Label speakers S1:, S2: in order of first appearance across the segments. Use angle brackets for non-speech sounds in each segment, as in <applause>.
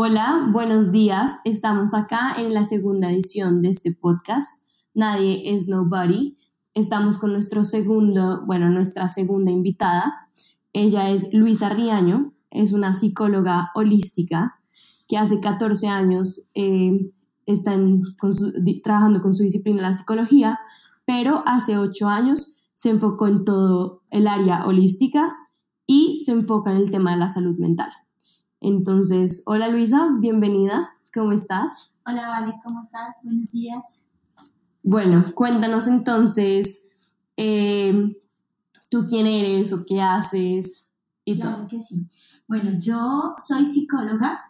S1: Hola, buenos días. Estamos acá en la segunda edición de este podcast. Nadie es Nobody. Estamos con nuestro segundo, bueno, nuestra segunda invitada. Ella es Luisa Riaño, es una psicóloga holística que hace 14 años eh, está trabajando con su disciplina la psicología, pero hace 8 años se enfocó en todo el área holística y se enfoca en el tema de la salud mental. Entonces, hola Luisa, bienvenida, ¿cómo estás?
S2: Hola Vale, ¿cómo estás? Buenos días.
S1: Bueno, cuéntanos entonces, eh, ¿tú quién eres o qué haces?
S2: Y claro que sí. Bueno, yo soy psicóloga,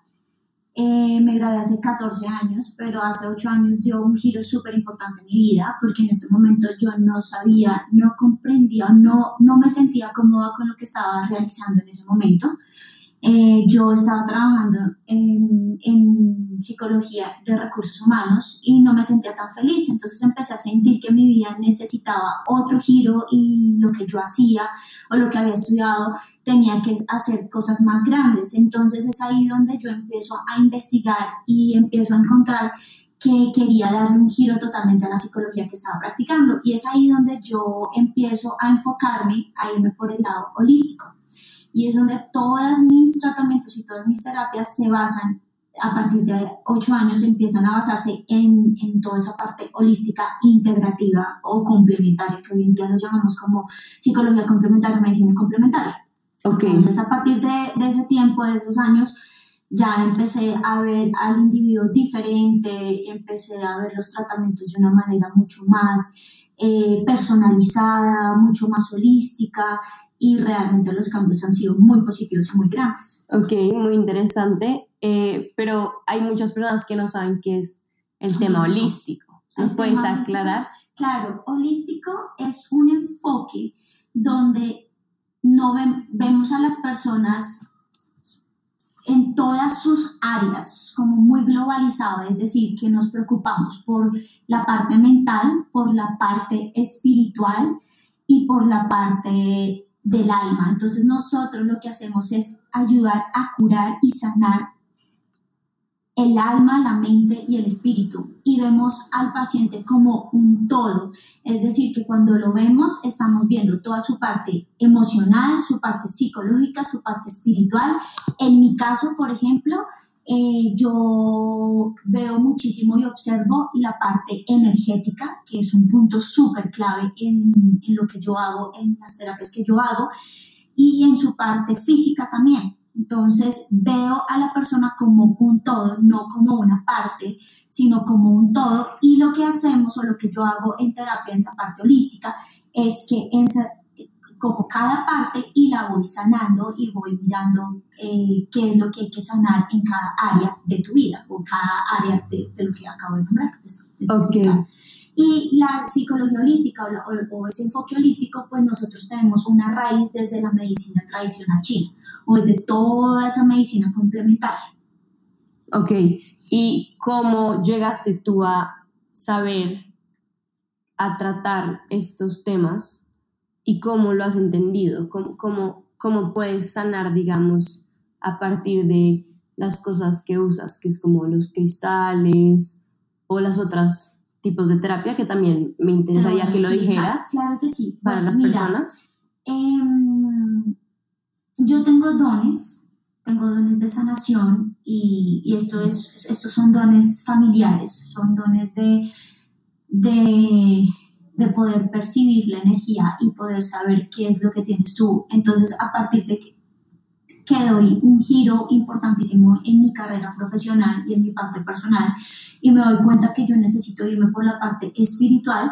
S2: eh, me gradué hace 14 años, pero hace 8 años dio un giro súper importante en mi vida porque en ese momento yo no sabía, no comprendía, no, no me sentía cómoda con lo que estaba realizando en ese momento. Eh, yo estaba trabajando en, en, psicología de recursos humanos y no me sentía tan feliz, entonces empecé a sentir que mi vida necesitaba otro giro y lo que yo hacía o lo que había estudiado tenía que hacer cosas más grandes. Entonces es ahí donde yo empiezo a investigar y empiezo a encontrar que quería darle un giro totalmente a la psicología que estaba practicando. Y es ahí donde yo empiezo a enfocarme, a irme por el lado holístico y es donde todos mis tratamientos y todas mis terapias se basan, a partir de 8 años empiezan a basarse en, en toda esa parte holística, integrativa o complementaria, que hoy en día lo llamamos como psicología complementaria, medicina complementaria. Okay. Entonces, a partir de, de ese tiempo, de esos años, ya empecé a ver al individuo diferente, empecé a ver los tratamientos de una manera mucho más eh, personalizada, mucho más holística y realmente los cambios han sido muy positivos y muy grandes.
S1: Ok, muy interesante, eh, pero hay muchas personas que no saben qué es el tema holístico. ¿Nos puedes aclarar?
S2: Claro, holístico es un enfoque donde no vemos a las personas en todas sus áreas, como muy globalizado, es decir, que nos preocupamos por la parte mental, por la parte espiritual y por la parte del alma. Entonces nosotros lo que hacemos es ayudar a curar y sanar el alma, la mente y el espíritu. Y vemos al paciente como un todo. Es decir, que cuando lo vemos estamos viendo toda su parte emocional, su parte psicológica, su parte espiritual. En mi caso, por ejemplo, eh, yo veo muchísimo y observo la parte energética, que es un punto súper clave en, en, lo que yo hago, en las terapias que yo hago, y en su parte física también. Entonces veo a la persona como un todo, no como una parte, sino como un todo. Y lo que hacemos o lo que yo hago en terapia, en la parte holística, es que en, cojo cada parte y la voy sanando y voy mirando eh, qué es lo que hay que sanar en cada área de tu vida o cada área de, lo que acabo de nombrar. okay. Y la psicología holística o, ese enfoque holístico, pues nosotros tenemos una raíz desde la medicina tradicional china o desde toda esa medicina complementaria.
S1: Ok, ¿y cómo llegaste tú a saber, a tratar estos temas? Y cómo lo has entendido, cómo, cómo, cómo puedes sanar, digamos, a partir de las cosas que usas, que es como los cristales o las otras tipos de terapia, que también me interesaría que lo dijeras.
S2: Claro que sí.
S1: Para pues las personas.
S2: Em, yo tengo dones, tengo dones de sanación y, y, esto es, estos son dones familiares, son dones de, de de poder percibir la energía y poder saber qué es lo que tienes tú. Entonces, a partir de que, que doy un giro importantísimo en mi carrera profesional y en mi parte personal y me doy cuenta que yo necesito irme por la parte espiritual,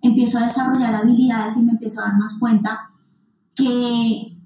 S2: empiezo a desarrollar habilidades y me empiezo a dar más cuenta que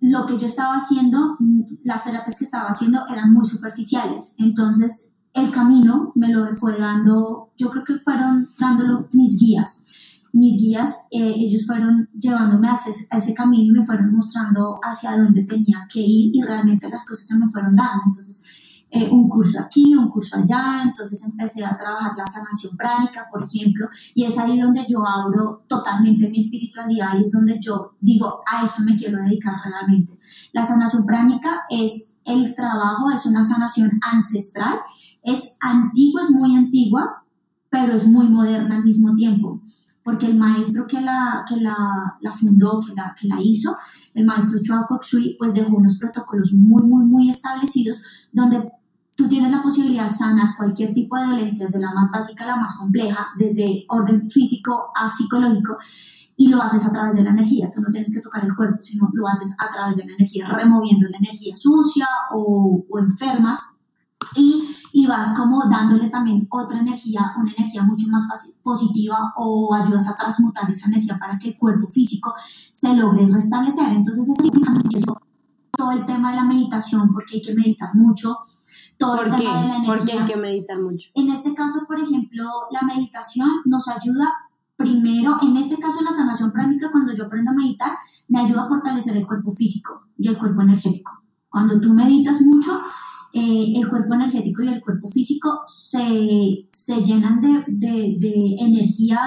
S2: lo que yo estaba haciendo, las terapias que estaba haciendo eran muy superficiales. Entonces, el camino me lo fue dando, yo creo que fueron dándolo mis guías mis guías, eh, ellos fueron llevándome a ese, camino y me fueron mostrando hacia dónde tenía que ir y realmente las cosas se me fueron dando. Entonces, eh, un curso aquí, un curso allá, entonces empecé a trabajar la sanación pránica, por ejemplo, y es ahí donde yo abro totalmente mi espiritualidad y es donde yo digo, a esto me quiero dedicar realmente. La sanación pránica es el trabajo, es una sanación ancestral, es antigua, es muy antigua, pero es muy moderna al mismo tiempo, porque el maestro que la, que la, la fundó, que la, que la hizo, el maestro Chua Sui, pues dejó unos protocolos muy, muy, muy establecidos donde tú tienes la posibilidad de sanar cualquier tipo de dolencia, desde la más básica a la más compleja, desde orden físico a psicológico, y lo haces a través de la energía. Tú no tienes que tocar el cuerpo, sino lo haces a través de la energía, removiendo la energía sucia o, o enferma. Y y vas como dándole también otra energía, una energía mucho más positiva o ayudas a transmutar esa energía para que el cuerpo físico se logre restablecer. Entonces es todo el tema de la meditación porque hay que meditar mucho. Todo
S1: ¿Por
S2: el
S1: qué?
S2: tema de la energía.
S1: ¿Por qué hay que meditar mucho?
S2: En este caso, por ejemplo, la meditación nos ayuda primero, en este caso la sanación pránica, cuando yo aprendo a meditar, me ayuda a fortalecer el cuerpo físico y el cuerpo energético. Cuando tú meditas mucho, eh, el cuerpo energético y el cuerpo físico se, se llenan de, de, energía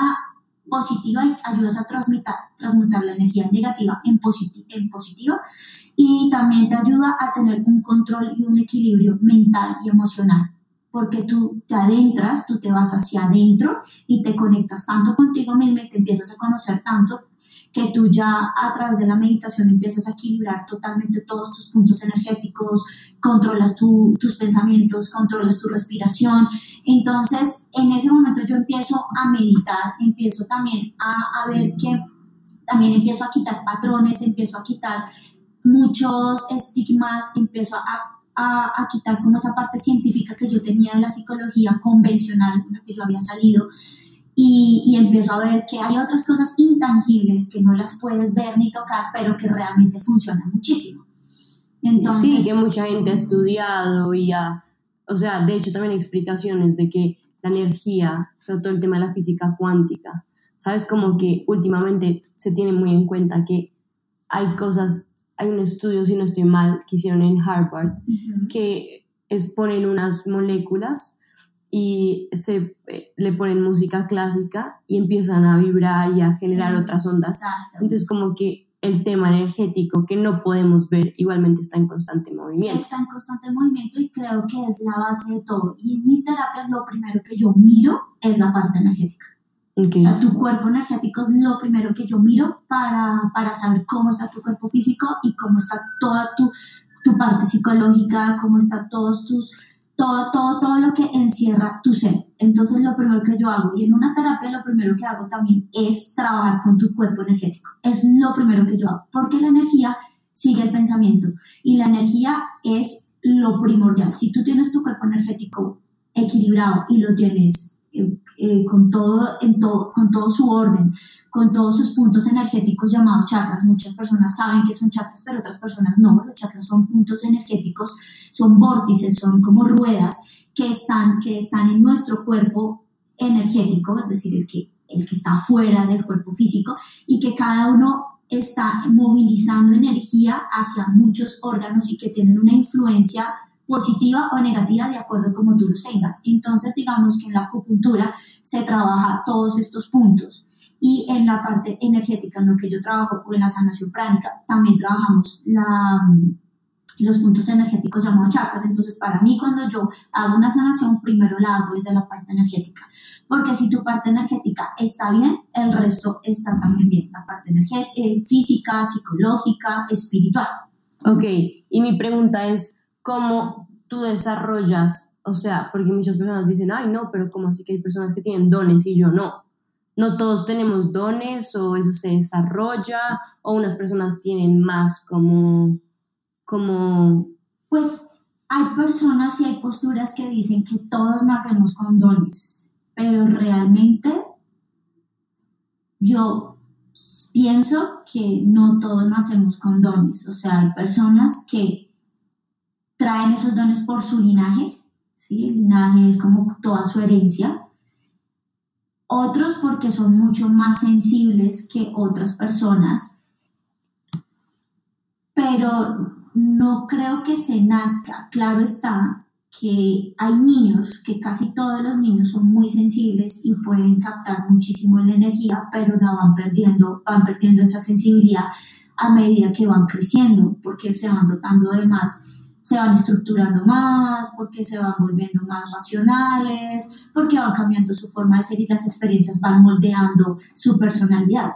S2: positiva y ayudas a transmutar, transmutar la energía negativa en, positi en positiva y también te ayuda a tener un control y un equilibrio mental y emocional porque tú te adentras, tú te vas hacia adentro y te conectas tanto contigo mismo y te empiezas a conocer tanto que tú ya a través de la meditación empiezas a equilibrar totalmente todos tus puntos energéticos, controlas tus pensamientos, controlas tu respiración. Entonces, en ese momento yo empiezo a meditar, empiezo también a, a ver que también empiezo a quitar patrones, empiezo a quitar muchos estigmas, empiezo a a, a, quitar como esa parte científica que yo tenía de la psicología convencional con la que yo había salido y, y, empiezo a ver que hay otras cosas intangibles que no las puedes ver ni tocar, pero que realmente funcionan muchísimo.
S1: Entonces, sí, que mucha gente ha estudiado y ha, o sea, de hecho también hay explicaciones de que la energía, o sea, todo el tema de la física cuántica, sabes, como que últimamente se tiene muy en cuenta que hay cosas, hay un estudio, si no estoy mal, que hicieron en Harvard, uh -huh. que exponen unas moléculas y se eh, le ponen música clásica y empiezan a vibrar y a generar otras ondas.
S2: Exacto.
S1: Entonces como que el tema energético que no podemos ver igualmente está en constante movimiento.
S2: Está en constante movimiento y creo que es la base de todo. Y en mis terapias lo primero que yo miro es la parte energética.
S1: Okay.
S2: O sea, tu cuerpo energético es lo primero que yo miro para, para saber cómo está tu cuerpo físico y cómo está toda tu, tu parte psicológica, cómo está todos tus todo, todo, todo lo que encierra tu ser. Entonces, lo primero que yo hago, y en una terapia lo primero que hago también es trabajar con tu cuerpo energético. Es lo primero que yo hago, porque la energía sigue el pensamiento y la energía es lo primordial. Si tú tienes tu cuerpo energético equilibrado y lo tienes eh, eh, con, todo, en todo, con todo su orden, con todos sus puntos energéticos llamados chakras. Muchas personas saben que son chakras, pero otras personas no. Los chakras son puntos energéticos, son vórtices, son como ruedas que están, que están en nuestro cuerpo energético, es decir, el que, el que está fuera del cuerpo físico, y que cada uno está movilizando energía hacia muchos órganos y que tienen una influencia positiva o negativa de acuerdo a cómo tú los tengas. Entonces, digamos que en la acupuntura se trabaja todos estos puntos y en la parte energética, en lo que yo trabajo, o en la sanación pránica, también trabajamos la, los puntos energéticos llamados chakras. Entonces, para mí, cuando yo hago una sanación, primero la hago desde la parte energética. Porque si tu parte energética está bien, el resto está también bien. La parte eh, física, psicológica, espiritual.
S1: Ok, y mi pregunta es, ¿cómo tú desarrollas? O sea, porque muchas personas dicen, ay, no, pero ¿cómo así que hay personas que tienen dones y yo no? No todos tenemos dones o eso se desarrolla o unas personas tienen más como como
S2: pues hay personas y hay posturas que dicen que todos nacemos con dones pero realmente yo pienso que no todos nacemos con dones o sea hay personas que traen esos dones por su linaje ¿sí? el linaje es como toda su herencia otros porque son mucho más sensibles que otras personas, pero no creo que se nazca, claro está, que hay niños, que casi todos los niños son muy sensibles y pueden captar muchísimo la energía, pero la van perdiendo, van perdiendo esa sensibilidad a medida que van creciendo, porque se van dotando de más, se van estructurando más, porque se van volviendo más racionales, porque van cambiando su forma de ser y las experiencias van moldeando su personalidad.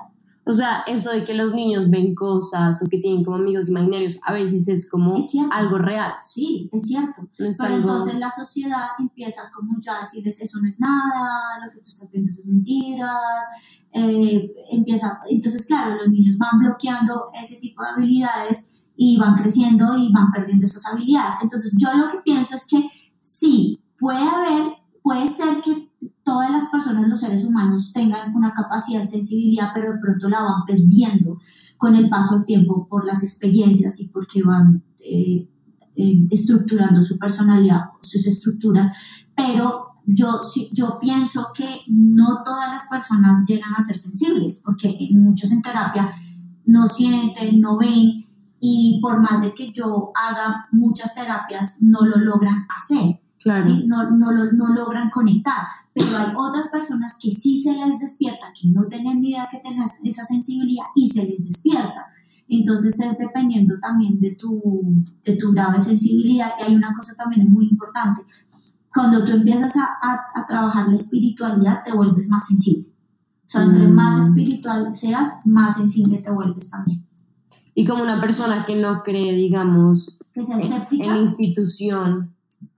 S1: O sea, eso de que los niños ven cosas o que tienen como amigos imaginarios, a veces es como algo real.
S2: Sí, es cierto. Pero entonces la sociedad empieza como ya a decirles eso no es nada, lo que tú estás viendo son mentiras. Eh, empieza, entonces claro, los niños van bloqueando ese tipo de habilidades y van creciendo y van perdiendo esas habilidades. Entonces yo lo que pienso es que sí, puede haber, puede ser que todas las personas, los seres humanos, tengan una capacidad de sensibilidad, pero de pronto la van perdiendo con el paso del tiempo por las experiencias y porque van eh, eh, estructurando su personalidad, sus estructuras, pero yo, yo pienso que no todas las personas llegan a ser sensibles, porque muchos en terapia no sienten, no ven, y por más de que yo haga muchas terapias, no lo logran hacer. No, no, no, logran conectar, pero hay otras personas que sí se les despierta, que no tienen ni idea que tienen esa sensibilidad y se les despierta. Entonces es dependiendo también de tu, de tu grave sensibilidad. Y hay una cosa también muy importante. Cuando tú empiezas a, a, trabajar la espiritualidad, te vuelves más sensible. O sea, entre más mm. espiritual seas, más sensible te vuelves también.
S1: Y como una persona que no cree, digamos, en la institución,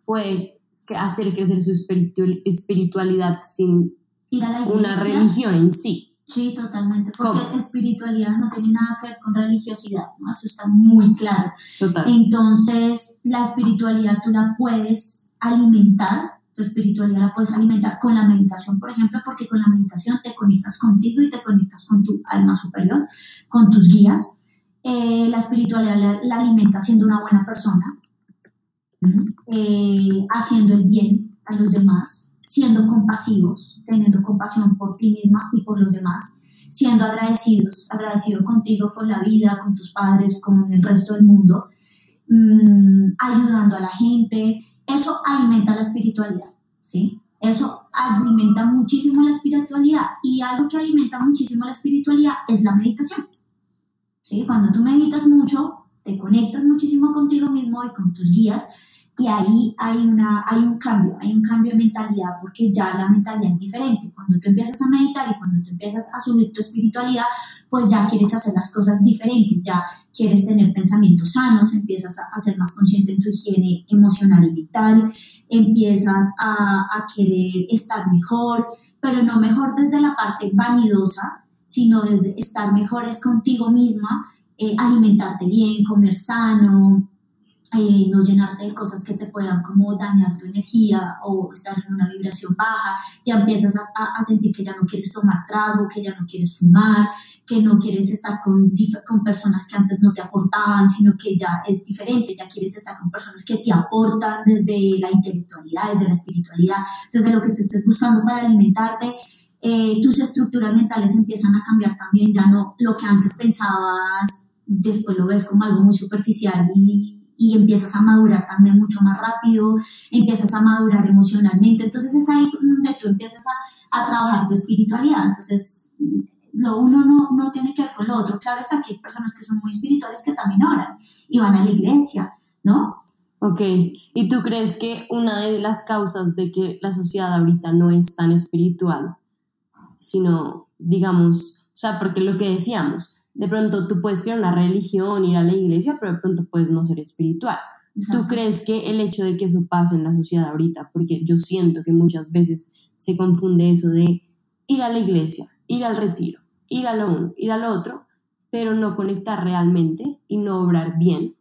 S1: puede hacer crecer su espiritualidad sin una religión en sí.
S2: Sí, totalmente, porque espiritualidad no tiene nada que ver con religiosidad, ¿no? eso está muy claro. Total. Entonces, la espiritualidad tú la puedes alimentar, tu espiritualidad la puedes alimentar con la meditación, por ejemplo, porque con la meditación te conectas contigo y te conectas con tu alma superior, con tus guías. Eh, la espiritualidad la, alimenta siendo una buena persona, eh, haciendo el bien a los demás, siendo compasivos, teniendo compasión por ti misma y por los demás, siendo agradecidos, agradecido contigo por la vida, con tus padres, con el resto del mundo, ayudando a la gente. Eso alimenta la espiritualidad, ¿sí? Eso alimenta muchísimo la espiritualidad y algo que alimenta muchísimo la espiritualidad es la meditación. ¿Sí? Cuando tú meditas mucho, te conectas muchísimo contigo mismo y con tus guías y ahí hay, una, hay un cambio, hay un cambio de mentalidad porque ya la mentalidad es diferente. Cuando tú empiezas a meditar y cuando tú empiezas a subir tu espiritualidad, pues ya quieres hacer las cosas diferentes, ya quieres tener pensamientos sanos, empiezas a, ser más consciente en tu higiene emocional y vital, empiezas a, a querer estar mejor, pero no mejor desde la parte vanidosa, sino desde estar mejores contigo misma, eh, alimentarte bien, comer sano, eh, no llenarte de cosas que te puedan como dañar tu energía o estar en una vibración baja, ya empiezas a, a, sentir que ya no quieres tomar trago, que ya no quieres fumar, que no quieres estar con, con personas que antes no te aportaban, sino que ya es diferente, ya quieres estar con personas que te aportan desde la intelectualidad, desde la espiritualidad, desde lo que tú estés buscando para alimentarte. Eh, tus estructuras mentales empiezan a cambiar también, ya no lo que antes pensabas, después lo ves como algo muy superficial y empiezas a madurar también mucho más rápido, empiezas a madurar emocionalmente, entonces es ahí donde tú empiezas a, a trabajar tu espiritualidad, entonces lo uno no, no, tiene que ver con lo otro, claro está que hay personas que son muy espirituales que también oran y van a la iglesia, ¿no?
S1: Ok, ¿y tú crees que una de las causas de que la sociedad ahorita no es tan espiritual, sino, digamos, o sea, porque lo que decíamos, de pronto tú puedes crear una religión, ir a la iglesia, pero de pronto puedes no ser espiritual. ¿Tú crees que el hecho de que eso pase en la sociedad ahorita, porque yo siento que muchas veces se confunde eso de ir a la iglesia, ir al retiro, ir a lo uno, ir a lo otro, pero no conectar realmente y no obrar bien?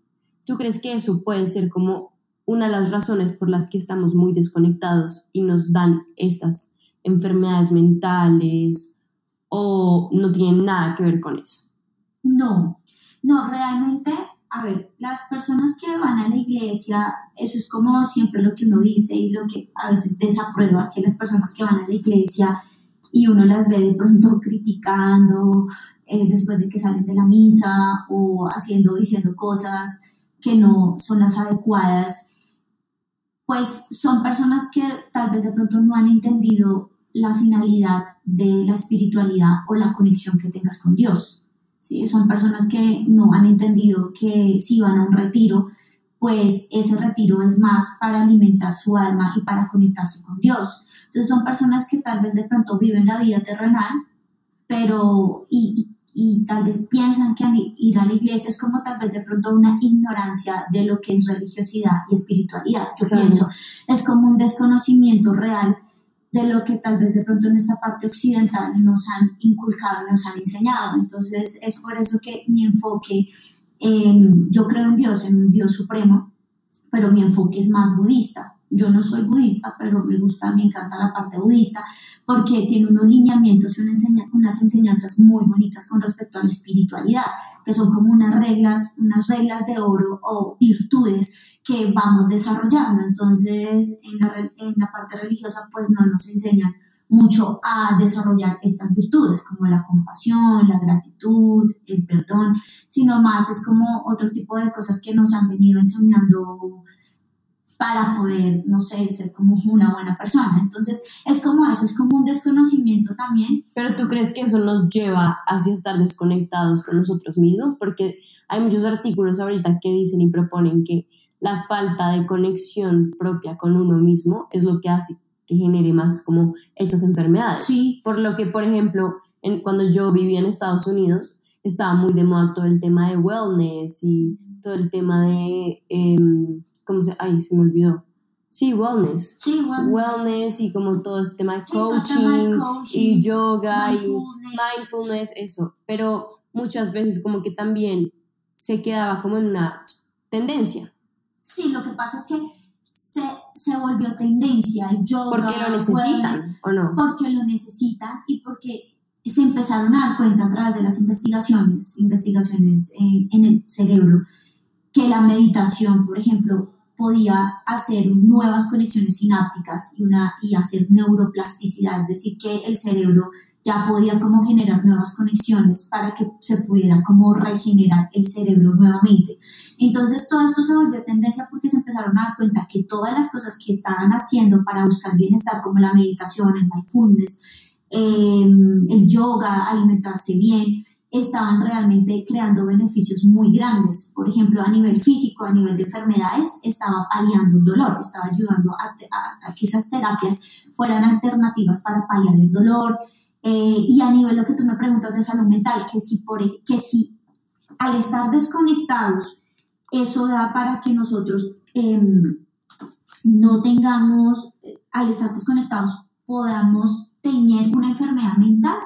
S1: ¿Tú crees que eso puede ser como una de las razones por las que estamos muy desconectados y nos dan estas enfermedades mentales o no tienen nada que ver con eso?
S2: No, no, realmente, a ver, las personas que van a la iglesia, eso es como siempre lo que uno dice y lo que a veces desaprueba, que las personas que van a la iglesia y uno las ve de pronto criticando eh, después de que salen de la misa o haciendo, diciendo cosas que no son las adecuadas. pues son personas que tal vez de pronto no han entendido la finalidad de la espiritualidad o la conexión que tengas con Dios. ¿sí? Son personas que no han entendido que si van a un retiro, pues ese retiro es más para alimentar su alma y para conectarse con Dios. Entonces son personas que tal vez de pronto viven la vida terrenal, pero y, y tal vez piensan que ir a la iglesia es como tal vez de pronto una ignorancia de lo que es religiosidad y espiritualidad. Yo pienso, es como un desconocimiento real de lo que tal vez de pronto en esta parte occidental nos han inculcado, nos han enseñado. Entonces es por eso que mi enfoque, yo creo en Dios, en un Dios supremo, pero mi enfoque es más budista. Yo no soy budista, pero me gusta, me encanta la parte budista porque tiene unos lineamientos y unas enseñanzas muy bonitas con respecto a la espiritualidad, que son como unas reglas, unas reglas de oro o virtudes que vamos desarrollando. Entonces, en la, en la parte religiosa, pues no nos enseñan mucho a desarrollar estas virtudes, como la compasión, la gratitud, el perdón, sino más es como otro tipo de cosas que nos han venido enseñando para poder, no sé, ser como una buena persona. Entonces, es como eso, es como un desconocimiento también.
S1: Pero tú crees que eso nos lleva hacia estar desconectados con nosotros mismos? Porque hay muchos artículos ahorita que dicen y proponen que la falta de conexión propia con uno mismo es lo que hace que genere más como estas enfermedades.
S2: Sí.
S1: Por lo que, por ejemplo, en, cuando yo vivía en Estados Unidos, estaba muy de moda todo el tema de wellness y todo el tema de... Em, ¿cómo se? Ay, se me olvidó. Sí, wellness.
S2: Sí, wellness.
S1: Wellness y como todo este tema de coaching, y yoga y mindfulness, eso. Pero muchas veces como que también se quedaba como en una tendencia.
S2: Sí, lo que pasa es que se, se volvió tendencia el yoga.
S1: Porque lo necesitan, ¿o no?
S2: Porque lo necesitan y porque se empezaron a dar cuenta a través de las investigaciones, investigaciones en, en el cerebro, que la meditación, por ejemplo, podía hacer nuevas conexiones sinápticas y, una, y hacer neuroplasticidad, es decir, que el cerebro ya podía como generar nuevas conexiones para que se pudiera como regenerar el cerebro nuevamente. Entonces todo esto se volvió tendencia porque se empezaron a dar cuenta que todas las cosas que estaban haciendo para buscar bienestar, como la meditación, el mindfulness, eh, el yoga, alimentarse bien, estaban realmente creando beneficios muy grandes. Por ejemplo, a nivel físico, a nivel de enfermedades, estaba paliando el dolor, estaba ayudando a, que esas terapias fueran alternativas para paliar el dolor. Eh, y a nivel lo que tú me preguntas de salud mental, que si, por, e, que si al estar desconectados, eso da para que nosotros em, no tengamos, al estar desconectados, podamos tener una enfermedad mental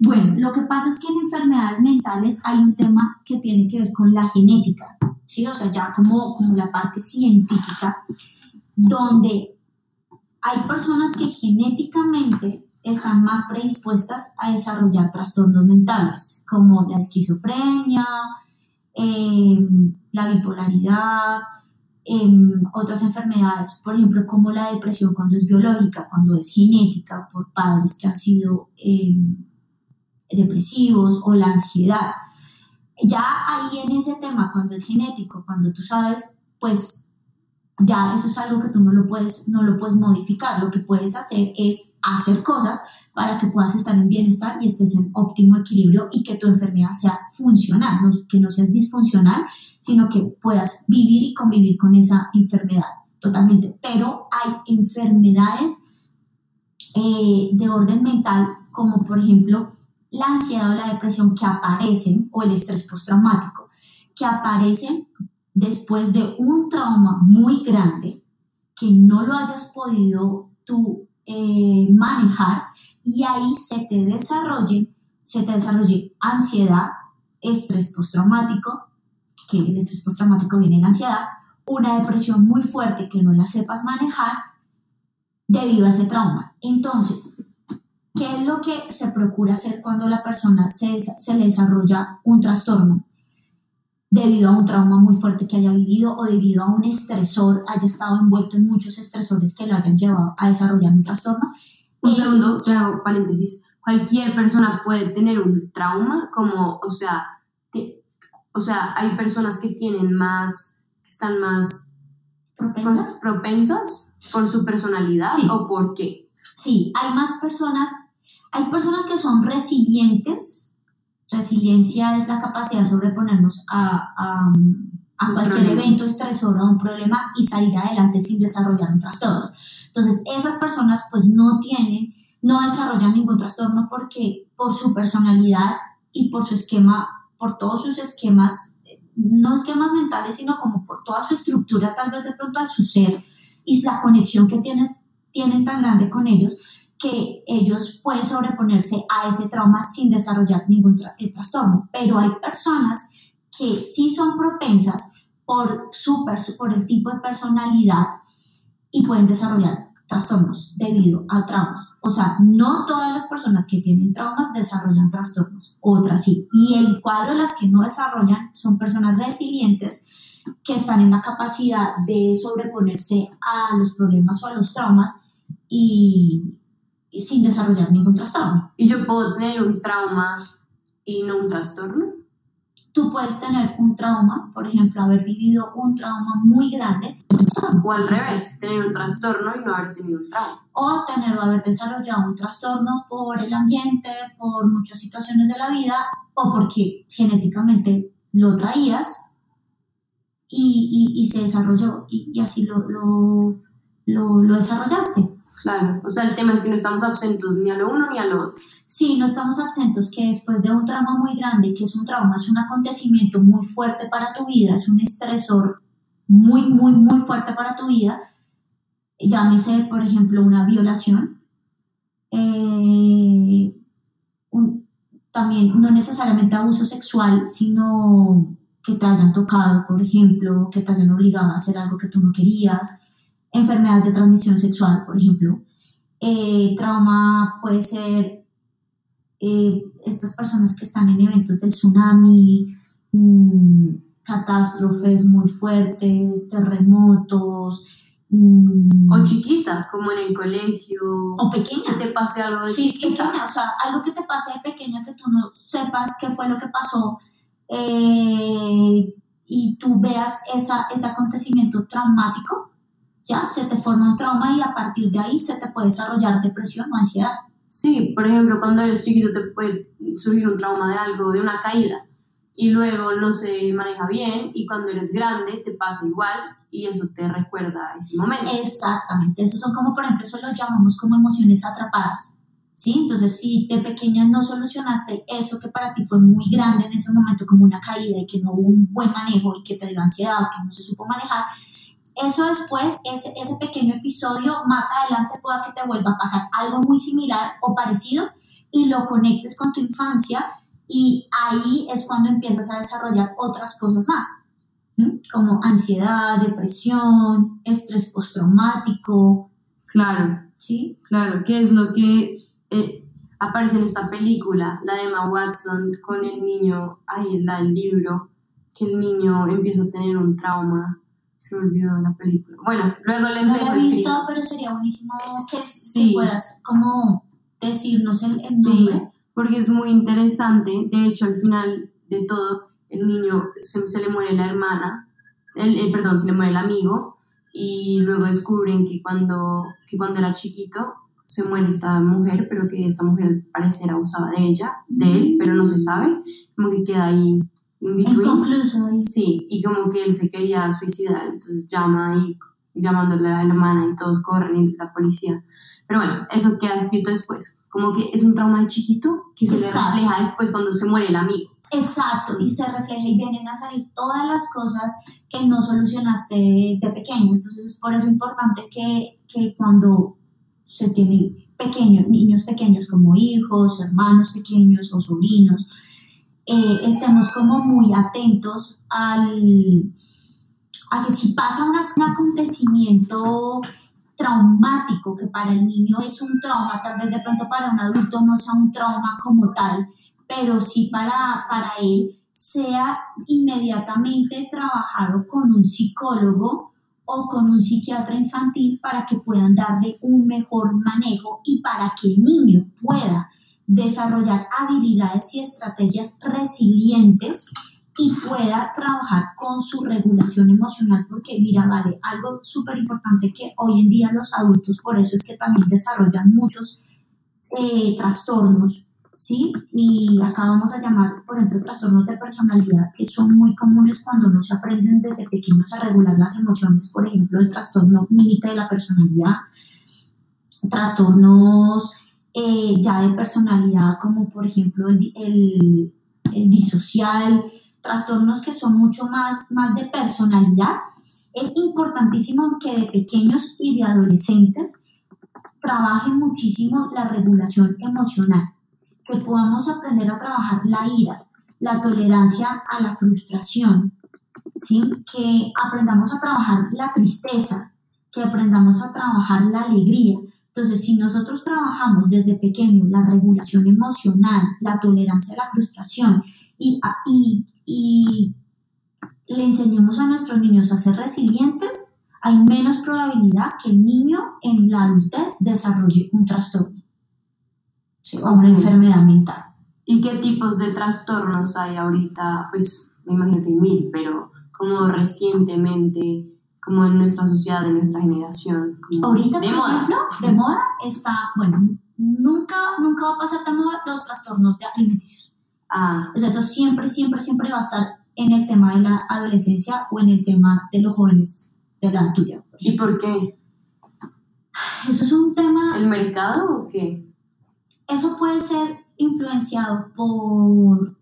S2: bueno, lo que pasa es que en enfermedades mentales hay un tema que tiene que ver con la genética, ¿sí? O sea, ya como, como la parte científica, donde hay personas que genéticamente están más predispuestas a desarrollar trastornos mentales, como la esquizofrenia, em, la bipolaridad, em, otras enfermedades, por ejemplo, como la depresión cuando es biológica, cuando es genética por padres que han sido em, depresivos o la ansiedad. Ya ahí en ese tema, cuando es genético, cuando tú sabes, pues ya eso es algo que tú no lo puedes, no lo puedes modificar. Lo que puedes hacer es hacer cosas para que puedas estar en bienestar y estés en óptimo equilibrio y que tu enfermedad sea funcional, no, que no seas disfuncional, sino que puedas vivir y convivir con esa enfermedad totalmente. Pero hay enfermedades eh, de orden mental, como por ejemplo la ansiedad o la depresión que aparecen, o el estrés postraumático, que aparecen después de un trauma muy grande que no lo hayas podido tú eh, manejar y ahí se te desarrolle, se te desarrolle ansiedad, estrés postraumático, que el estrés postraumático viene en ansiedad, una depresión muy fuerte que no la sepas manejar debido a ese trauma. Entonces, ¿Qué es lo que se procura hacer cuando la persona se, se le desarrolla un trastorno? Debido a un trauma muy fuerte que haya vivido o debido a un estresor, haya estado envuelto en muchos estresores que lo hayan llevado a desarrollar un trastorno.
S1: Un segundo, te hago paréntesis. Cualquier persona puede tener un trauma, como, o sea, o sea, hay personas que tienen más, que están más
S2: propensas.
S1: propensas por su personalidad
S2: Sí.
S1: o por qué.
S2: Sí, hay más personas, hay personas que son resilientes. Resiliencia es la capacidad de sobreponernos a, a, a cualquier
S1: problemas.
S2: evento estresor, a un problema y salir adelante sin desarrollar un trastorno. Entonces, esas personas pues no tienen, no desarrollan ningún trastorno porque por su personalidad y por su esquema, por todos sus esquemas, no esquemas mentales, sino como por toda su estructura tal vez de pronto de su ser y la conexión que tienes, tienen tan grande con ellos que ellos pueden sobreponerse a ese trauma sin desarrollar ningún tra- eh, trastorno. Pero hay personas que sí son propensas por, su por el tipo de personalidad y pueden desarrollar trastornos debido a traumas. O sea, no todas las personas que tienen traumas desarrollan trastornos, otras sí. Y el cuadro de las que no desarrollan son personas resilientes que están en la capacidad de sobreponerse a los problemas o a los traumas y sin desarrollar ningún trastorno.
S1: Y yo puedo tener un trauma y no un trastorno.
S2: Tú puedes tener un trauma, por ejemplo, haber vivido un trauma muy grande
S1: O al revés, tener un trastorno y no haber tenido un trauma.
S2: o tener o haber desarrollado un trastorno por el ambiente, por muchas situaciones de la vida o porque genéticamente lo traías y, y- y se desarrolló y, y así lo, lo, lo, lo desarrollaste.
S1: Claro. O sea, el tema es que no estamos absentos ni a lo uno ni a lo otro.
S2: Sí, no estamos absentos que después de un trauma muy grande, que es un trauma, es un acontecimiento muy fuerte para tu vida, es un estresor muy, muy, muy fuerte para tu vida, llámese, por ejemplo, una violación, eh, un- también no necesariamente abuso sexual, sino que te hayan tocado, por ejemplo, que te hayan obligado a hacer algo que tú no querías, enfermedades de transmisión sexual, por ejemplo. Eh, trauma puede ser eh, estas personas que están en eventos del tsunami, mm, catástrofes muy fuertes, terremotos, mm,
S1: O chiquitas, como en el colegio.
S2: o
S1: que
S2: pequeñas.
S1: te pase algo de
S2: Sí,
S1: chiquita.
S2: pequeña, o sea, algo que te pase de pequeña que tú no sepas qué fue lo que pasó eh, y tú veas esa, ese acontecimiento traumático, ya se te forma un trauma y a partir de ahí se te puede desarrollar depresión o ansiedad.
S1: Sí, por ejemplo, cuando eres chiquito te puede surgir un trauma de algo, de una caída, y luego no se maneja bien, y cuando eres grande te pasa igual, y eso te recuerda a ese momento.
S2: Exactamente, esos son como, por ejemplo, eso lo llamamos como emociones atrapadas. ¿Sí? Entonces, si de pequeña no solucionaste eso que para ti fue muy grande en ese momento, como una caída y que no hubo un buen manejo y que te dio ansiedad o que no se supo manejar, eso después, ese, ese pequeño episodio, más adelante pueda que te vuelva a pasar algo muy similar o parecido y lo conectes con tu infancia y ahí es cuando empiezas a desarrollar otras cosas más, como ansiedad, depresión, estrés postraumático,
S1: Claro,
S2: ¿sí?
S1: claro, que es lo que eh, aparece en esta película, la de Emma Watson, con el niño, ahí la del libro, que el niño empieza a tener un trauma. Se me olvidó la película. Bueno, luego les
S2: No lo he visto,
S1: escrito.
S2: pero sería buenísimo que,
S1: Sí.
S2: que puedas como decirnos el, el
S1: Sí.
S2: nombre.
S1: porque es muy interesante. De hecho, al final de todo, el niño se, se le muere la hermana, el, eh, perdón, se le muere el amigo, y luego descubren que cuando, que cuando era chiquito se muere esta mujer, pero que esta mujer al parecer abusaba de ella, de él, pero no se sabe, como que queda ahí.
S2: Inconcluso. y-
S1: Sí, y como que él se quería suicidar, entonces llama y llamándole a la hermana y todos corren y la policía. Pero bueno, eso queda escrito después. Como que es un trauma de chiquito que se le
S2: Exacto.
S1: refleja después cuando se muere el amigo.
S2: Exacto, y se refleja y vienen a salir todas las cosas que no solucionaste de pequeño. Entonces es por eso importante que, que cuando se tiene pequeños, niños pequeños como hijos, hermanos pequeños o sobrinos, eh, estemos como muy atentos al, a que si pasa un acontecimiento traumático que para el niño es un trauma, tal vez de pronto para un adulto no sea un trauma como tal, pero sí para, para él sea inmediatamente trabajado con un psicólogo o con un psiquiatra infantil para que puedan darle un mejor manejo y para que el niño pueda desarrollar habilidades y estrategias resilientes y pueda trabajar con su regulación emocional, porque mira, vale, algo súper importante que hoy en día los adultos, por eso es que también desarrollan muchos eh, trastornos, ¿sí? Y acá vamos a llamar, por ejemplo, trastornos de personalidad, que son muy comunes cuando no se aprenden desde pequeños a regular las emociones, por ejemplo, el trastorno límite de la personalidad, trastornos eh, ya de personalidad, como por ejemplo el, el, el disocial, trastornos que son mucho más, más de personalidad, es importantísimo que de pequeños y de adolescentes trabajen muchísimo la regulación emocional, que podamos aprender a trabajar la ira, la tolerancia a la frustración, ¿sí? que aprendamos a trabajar la tristeza, que aprendamos a trabajar la alegría. Entonces, si nosotros trabajamos desde pequeño la regulación emocional, la tolerancia a la frustración y, y y le enseñemos a nuestros niños a ser resilientes, hay menos probabilidad que el niño en la adultez desarrolle un trastorno o una enfermedad mental.
S1: ¿Y qué tipos de trastornos hay ahorita? Pues me imagino que hay mil, pero como recientemente, como en nuestra sociedad, en nuestra generación.
S2: ahorita, por ejemplo, de moda está, bueno, nunca, nunca va a pasar de moda los trastornos de alimenticios.
S1: Ah.
S2: O sea, eso siempre, siempre, siempre va a estar en el tema de la adolescencia o en el tema de los jóvenes de la tuya.
S1: ¿Y por qué?
S2: Eso es un tema...
S1: ¿El mercado o qué?
S2: Eso puede ser influenciado por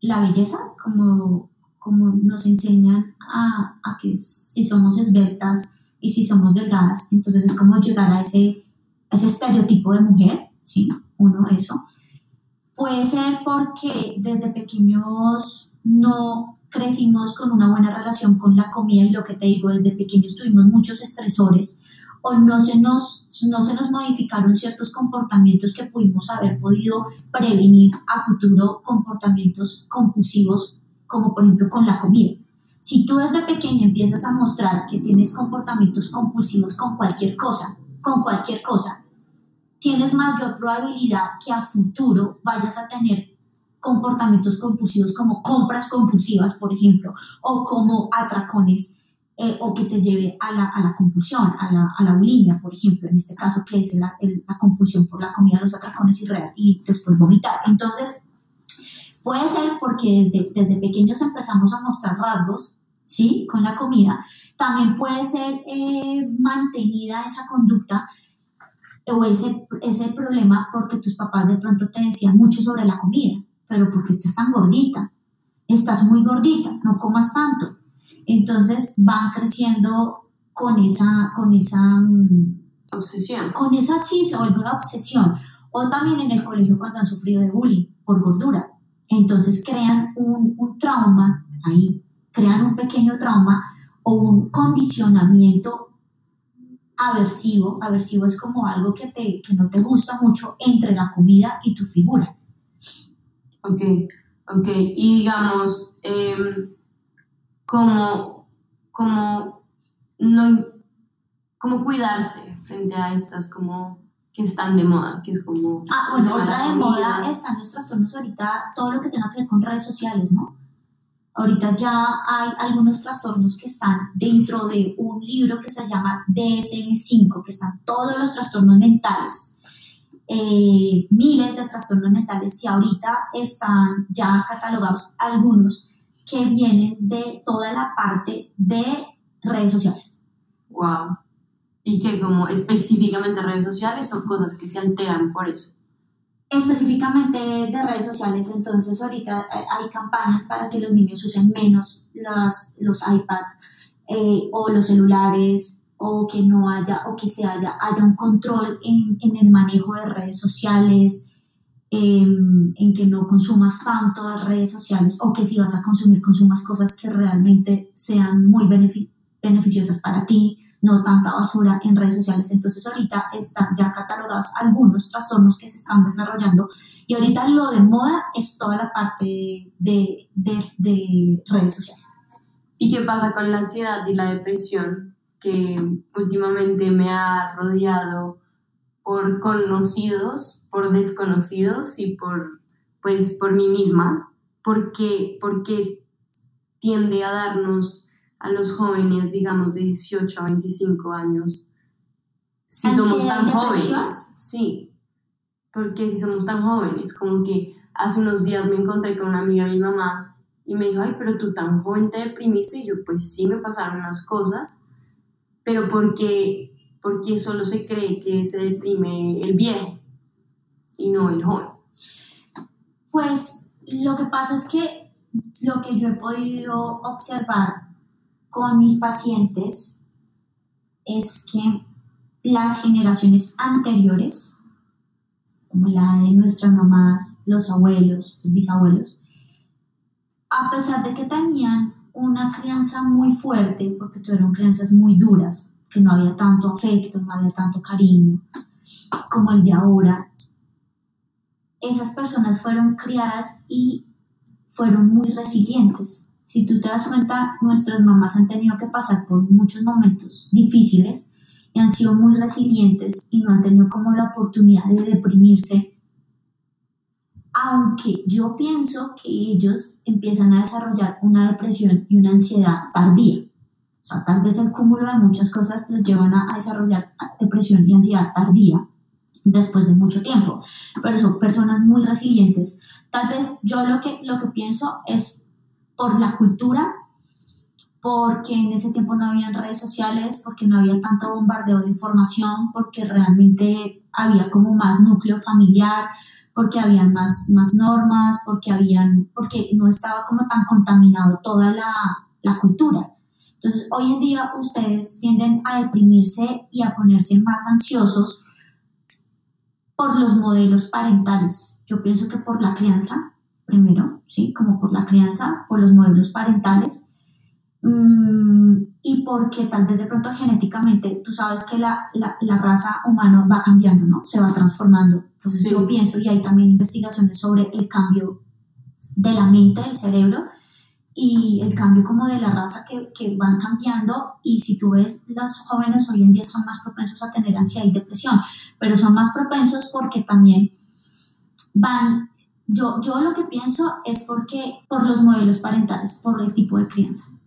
S2: la belleza, como, como nos enseñan a, a que si somos esbeltas y si somos delgadas, entonces es como llegar a ese, ese estereotipo de mujer, ¿sí? Uno, eso. Puede ser porque desde pequeños no crecimos con una buena relación con la comida y lo que te digo, desde pequeños tuvimos muchos estresores o no se nos, no se nos modificaron ciertos comportamientos que pudimos haber podido prevenir a futuro comportamientos compulsivos como por ejemplo con la comida. Si tú desde pequeño empiezas a mostrar que tienes comportamientos compulsivos con cualquier cosa, con cualquier cosa, tienes mayor probabilidad que a futuro vayas a tener comportamientos compulsivos como compras compulsivas, por ejemplo, o como atracones, eh, o que te lleve a la, a la compulsión, a la, a la, bulimia, por ejemplo, en este caso que es la, la compulsión por la comida, los atracones y, y después vomitar. Entonces, puede ser porque desde, desde pequeños empezamos a mostrar rasgos, ¿sí? Con la comida. También puede ser eh, mantenida esa conducta o ese, ese problema porque tus papás de pronto te decían mucho sobre la comida, pero porque estás tan gordita, estás muy gordita, no comas tanto. Entonces van creciendo con esa, con esa
S1: mm, obsesión.
S2: Con esa sí se vuelve una obsesión. O también en el colegio cuando han sufrido de bullying por gordura. Entonces crean un, trauma ahí, crean un pequeño trauma o un condicionamiento aversivo. Aversivo es como algo que, te, que no te gusta mucho entre la comida y tu figura.
S1: Ok, ok. Y digamos, eh, como, como, no, como cuidarse frente a estas como que están de moda, que es como...
S2: Ah, bueno, otra de moda están los trastornos ahorita, todo lo que tenga que ver con redes sociales, ¿no? Ahorita ya hay algunos trastornos que están dentro de un libro que se llama DSM5, que están todos los trastornos mentales, eh, miles de trastornos mentales y ahorita están ya catalogados algunos que vienen de toda la parte de redes sociales.
S1: Wow. Y que como específicamente redes sociales o cosas que se alteran por eso.
S2: Específicamente de redes sociales, entonces ahorita eh, hay campañas para que los niños usen menos las, los iPads eh, o los celulares o que no haya o que se haya, haya un control en, en el manejo de redes sociales, em, en que no consumas tanto de redes sociales o que si vas a consumir consumas cosas que realmente sean muy beneficiosas para ti, no tanta basura en redes sociales. Entonces ahorita están ya catalogados algunos trastornos que se están desarrollando y ahorita lo de moda es toda la parte de, de, de redes sociales.
S1: ¿Y qué pasa con la ansiedad y la depresión que últimamente me ha rodeado por conocidos, por desconocidos y por, pues, por mí misma? Porque, porque tiende a darnos a los jóvenes, digamos, de 18 a 25 años, si somos tan jóvenes. Sí, porque si somos tan jóvenes, como que hace unos días me encontré con una amiga de mi mamá y me dijo, ay, pero tú tan joven te deprimiste y yo pues sí me pasaron unas cosas, pero porque, porque solo se cree que se deprime el viejo y no el joven.
S2: Pues lo que pasa es que lo que yo he podido observar con mis pacientes es que las generaciones anteriores, como la de nuestras mamás, los abuelos, los bisabuelos, a pesar de que tenían una crianza muy fuerte, porque tuvieron crianzas muy duras, que no había tanto afecto, no había tanto cariño como el de ahora, esas personas fueron criadas y fueron muy resilientes. Si tú te das cuenta, nuestras mamás han tenido que pasar por muchos momentos difíciles y han sido muy resilientes y no han tenido como la oportunidad de deprimirse. Aunque yo pienso que ellos empiezan a desarrollar una depresión y una ansiedad tardía. O sea, tal vez el cúmulo de muchas cosas los llevan a, desarrollar depresión y ansiedad tardía después de mucho tiempo, pero son personas muy resilientes. Tal vez yo lo que, lo que pienso es por la cultura, porque en ese tiempo no habían redes sociales, porque no había tanto bombardeo de información, porque realmente había como más núcleo familiar, porque habían más, más normas, porque, habían, porque no estaba como tan contaminado toda la, la cultura. Entonces, hoy en día ustedes tienden a deprimirse y a ponerse más ansiosos por los modelos parentales. Yo pienso que por la crianza, primero, ¿sí? Como por la crianza, por los modelos parentales. Mm, y porque tal vez de pronto genéticamente tú sabes que la, la, la raza humana va cambiando, ¿no? Se va transformando. Entonces yo pienso, y hay también investigaciones sobre el cambio de la mente, del cerebro, y el cambio como de la raza que, que, van cambiando y si tú ves los jóvenes hoy en día son más propensos a tener ansiedad y depresión, pero son más propensos porque también van, yo, yo lo que pienso es porque por los modelos parentales, por el tipo de crianza.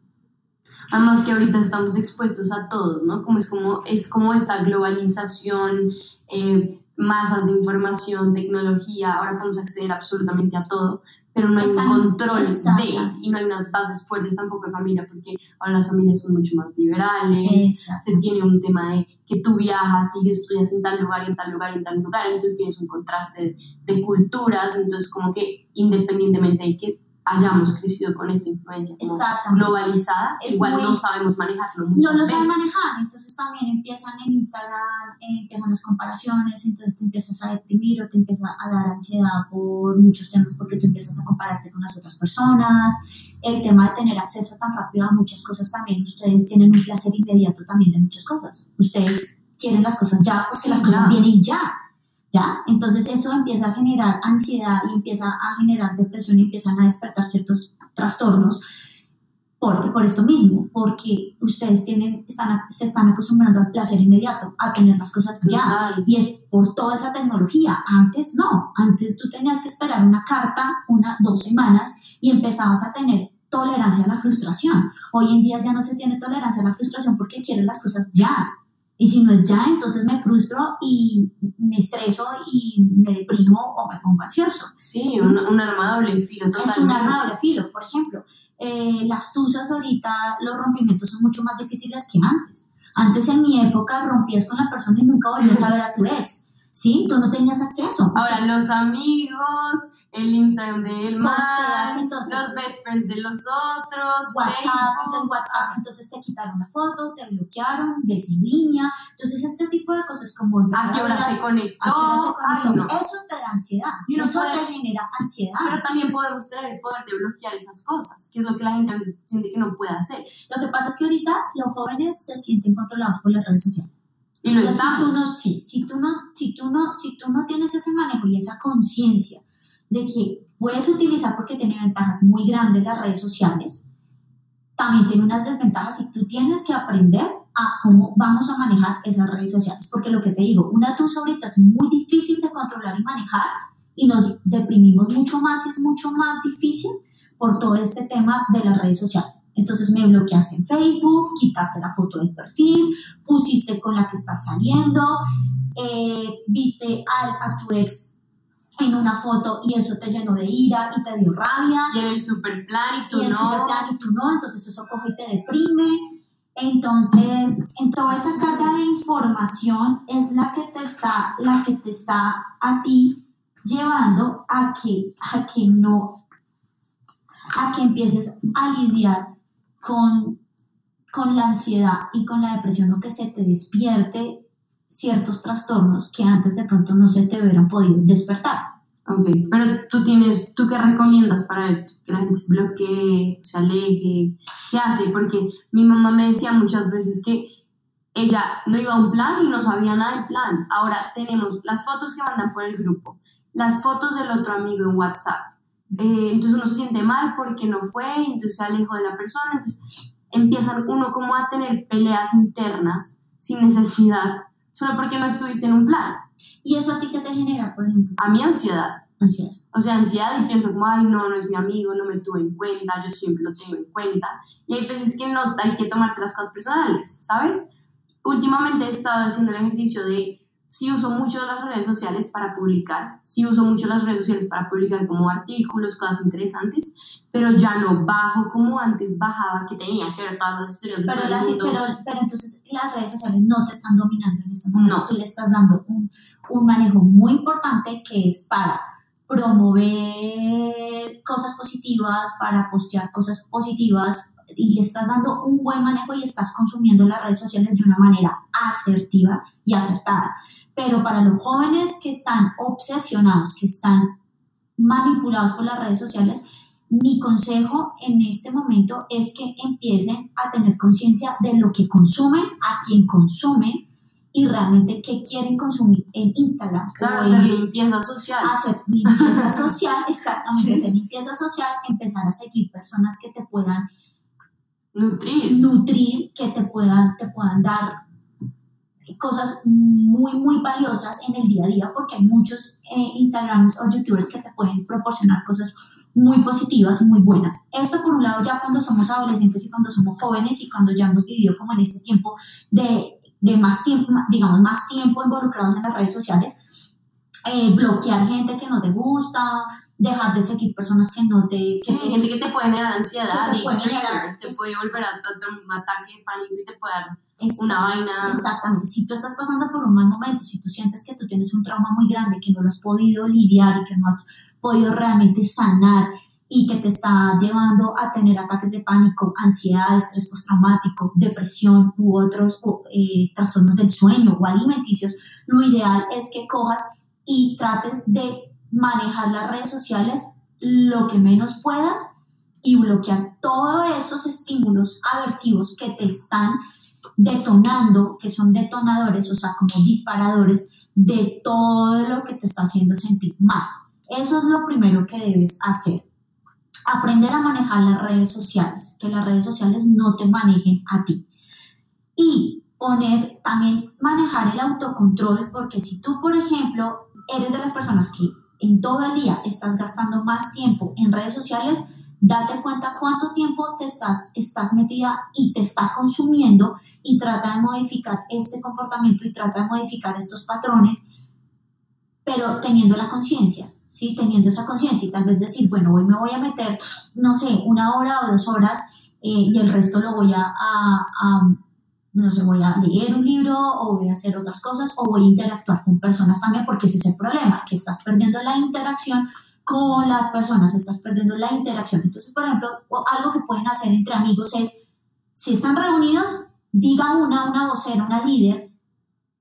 S1: Además que ahorita estamos expuestos a todos, ¿no? Como es como, es como esta globalización, eh, masas de información, tecnología, ahora podemos acceder absolutamente a todo, pero no hay un control de, y no hay unas bases fuertes tampoco de familia, porque ahora las familias son mucho más liberales, se tiene un tema de que tú viajas y estudias en tal lugar, en tal lugar, en tal lugar, entonces tienes un contraste de, de culturas, entonces como que independientemente de que hayamos crecido con esta influencia globalizada, igual no sabemos manejarlo
S2: No lo saben manejar, entonces también empiezan en Instagram, eh, empiezan las comparaciones, entonces te empiezas a deprimir o te empieza a dar ansiedad por muchos temas porque tú empiezas a compararte con las otras personas, el tema de tener acceso tan rápido a muchas cosas también, ustedes tienen un placer inmediato también de muchas cosas, ustedes quieren las cosas ya porque las cosas vienen ya ¿ya? Entonces eso empieza a generar ansiedad y empieza a generar depresión y empiezan a despertar ciertos trastornos por, por esto mismo, porque ustedes tienen, están, se están acostumbrando al placer inmediato, a tener las cosas ya, y es por toda esa tecnología. Antes no, antes tú tenías que esperar una carta, una, dos semanas, y empezabas a tener tolerancia a la frustración. Hoy en día ya no se tiene tolerancia a la frustración porque quieren las cosas ya. Y si no es ya, entonces me frustro y me estreso y me deprimo o me pongo ansioso.
S1: Sí, un, un arma doble filo. Totalmente.
S2: Es un arma doble filo. Por ejemplo, eh, las tuzas ahorita, los rompimientos son mucho más difíciles que antes. Antes en mi época rompías con la persona y nunca volvías a ver a tu ex. ¿Sí? Tú no tenías acceso.
S1: Ahora, los amigos, el Instagram de él más, entonces, los best friends de los otros,
S2: WhatsApp, entonces, WhatsApp, entonces te quitaron la foto, te bloquearon, ves en línea, entonces este tipo de cosas como
S1: a qué hora se conectó,
S2: ¿A qué hora se conectó? eso te da ansiedad, y eso te genera ansiedad.
S1: Pero también podemos tener el poder de bloquear esas cosas, que es lo que la gente a veces siente que no puede hacer.
S2: Lo que pasa es que ahorita los jóvenes se sienten controlados por las redes sociales.
S1: Y lo estamos.
S2: Si tú, no, sí, si, tú no, si, tú no, si tú no tienes ese manejo y esa conciencia de que puedes utilizar porque tiene ventajas muy grandes las redes sociales, también tiene unas desventajas y tú tienes que aprender a cómo vamos a manejar esas redes sociales. Porque lo que te digo, una tus ahorita es muy difícil de controlar y manejar y nos deprimimos mucho más y es mucho más difícil por todo este tema de las redes sociales. Entonces me bloqueaste en Facebook, quitaste la foto del perfil, pusiste con la que estás saliendo, eh, viste a, tu ex en una foto y eso te llenó de ira y te dio rabia.
S1: Y en el super plan y tú
S2: y
S1: el
S2: super plan y tú no, entonces eso coge y te deprime. Entonces, en toda esa carga de información es la que te está, la que te está a ti llevando a que, a que no, a que empieces a lidiar con, con la ansiedad y con la depresión o que se te despierte ciertos trastornos que antes de pronto no se te hubieran podido despertar.
S1: Ok, pero tú tienes, ¿tú qué recomiendas para esto? Que la gente se bloquee, se aleje, ¿qué hace? Porque mi mamá me decía muchas veces que ella no iba a un plan y no sabía nada del plan. Ahora tenemos las fotos que mandan por el grupo, las fotos del otro amigo en WhatsApp. Eh, entonces uno se siente mal porque no fue, entonces se alejó de la persona, entonces empiezan uno como a tener peleas internas sin necesidad, solo porque no estuviste en un plan.
S2: ¿Y eso a ti qué te genera, por ejemplo?
S1: A mi ansiedad.
S2: Ansiedad.
S1: O sea, ansiedad y pienso como, ay, no, no es mi amigo, no me tuve en cuenta, yo siempre lo tengo en cuenta. Y hay veces que no hay que tomarse las cosas personales, ¿sabes? Últimamente he estado haciendo el ejercicio de sí uso mucho las redes sociales para publicar, sí uso mucho las redes sociales para publicar como artículos, cosas interesantes, pero ya no bajo como antes bajaba, que tenía que ver todas las historias
S2: pero, pero, pero entonces las redes sociales no te están dominando en este momento, no. tú le estás dando un, un manejo muy importante que es para promover cosas positivas, para postear cosas positivas y le estás dando un buen manejo y estás consumiendo las redes sociales de una manera asertiva y acertada. Pero para los jóvenes que están obsesionados, que están manipulados por las redes sociales, mi consejo en este momento es que empiecen a tener conciencia de lo que consumen, a quien consumen, y realmente qué quieren consumir en Instagram.
S1: Claro, hacer limpieza social.
S2: Hacer limpieza <laughs> social, exactamente, hacer limpieza social, empezar a seguir personas que te puedan
S1: nutrir,
S2: nutrir que te puedan, te puedan dar cosas muy, muy valiosas en el día a día, porque hay muchos eh, Instagrams o YouTubers que te pueden proporcionar cosas muy positivas y muy buenas. Esto por un lado ya cuando somos adolescentes y cuando somos jóvenes y cuando ya hemos vivido como en este tiempo de de más tiempo, digamos, más tiempo involucrados en las redes sociales, eh, bloquear gente que no te gusta, dejar de seguir personas que no te...
S1: sí, gente que te puede generar ansiedad te puede, te puede volver a, un ataque de pánico y te puede dar una vaina.
S2: Exactamente, si tú estás pasando por un mal momento, si tú sientes que tú tienes un trauma muy grande, que no lo has podido lidiar y que no has podido realmente sanar y que te está llevando a tener ataques de pánico, ansiedad, estrés postraumático, depresión u otros eh, trastornos del sueño o alimenticios, lo ideal es que cojas y trates de manejar las redes sociales lo que menos puedas y bloquear todos esos estímulos aversivos que te están detonando, que son detonadores, o sea, como disparadores de todo lo que te está haciendo sentir mal. Eso es lo primero que debes hacer aprender a manejar las redes sociales, que las redes sociales no te manejen a ti. Y poner, también manejar el autocontrol, porque si tú, por ejemplo, eres de las personas que en todo el día estás gastando más tiempo en redes sociales, date cuenta cuánto tiempo te estás, estás metida y te está consumiendo y trata de modificar este comportamiento y trata de modificar estos patrones, pero teniendo la conciencia ¿sí? Teniendo esa conciencia y tal vez decir, bueno, hoy me voy a meter, no sé, una hora o dos horas eh, y el resto lo voy a, a, no sé, voy a leer un libro o voy a hacer otras cosas o voy a interactuar con personas también porque ese es el problema, que estás perdiendo la interacción con las personas, estás perdiendo la interacción. Entonces, por ejemplo, algo que pueden hacer entre amigos es, si están reunidos, diga una, una vocera, una líder,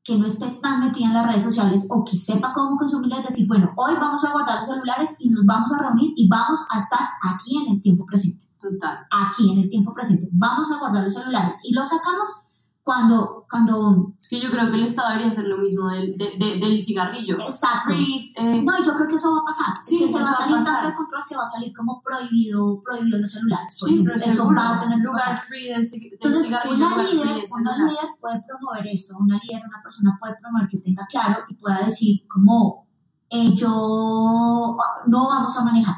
S2: que no esté tan metida en las redes sociales o que sepa cómo consumir, es decir, bueno, hoy vamos a guardar los celulares y nos vamos a reunir y vamos a estar aquí en el tiempo presente.
S1: Total.
S2: Aquí en el tiempo presente. Vamos a guardar los celulares y los sacamos cuando, cuando...
S1: Es que yo creo que el Estado debería hacer lo mismo del, del cigarrillo.
S2: Exacto. Eh. No, yo creo que eso va a pasar. Sí, que se va a salir tanto de control que va a salir como prohibido, prohibido los celulares.
S1: sí, pero eso va
S2: a tener
S1: lugar free del,
S2: Entonces, una líder, una líder puede promover esto. Una líder, una persona puede promover que tenga claro y pueda decir como, eh, yo no vamos a manejar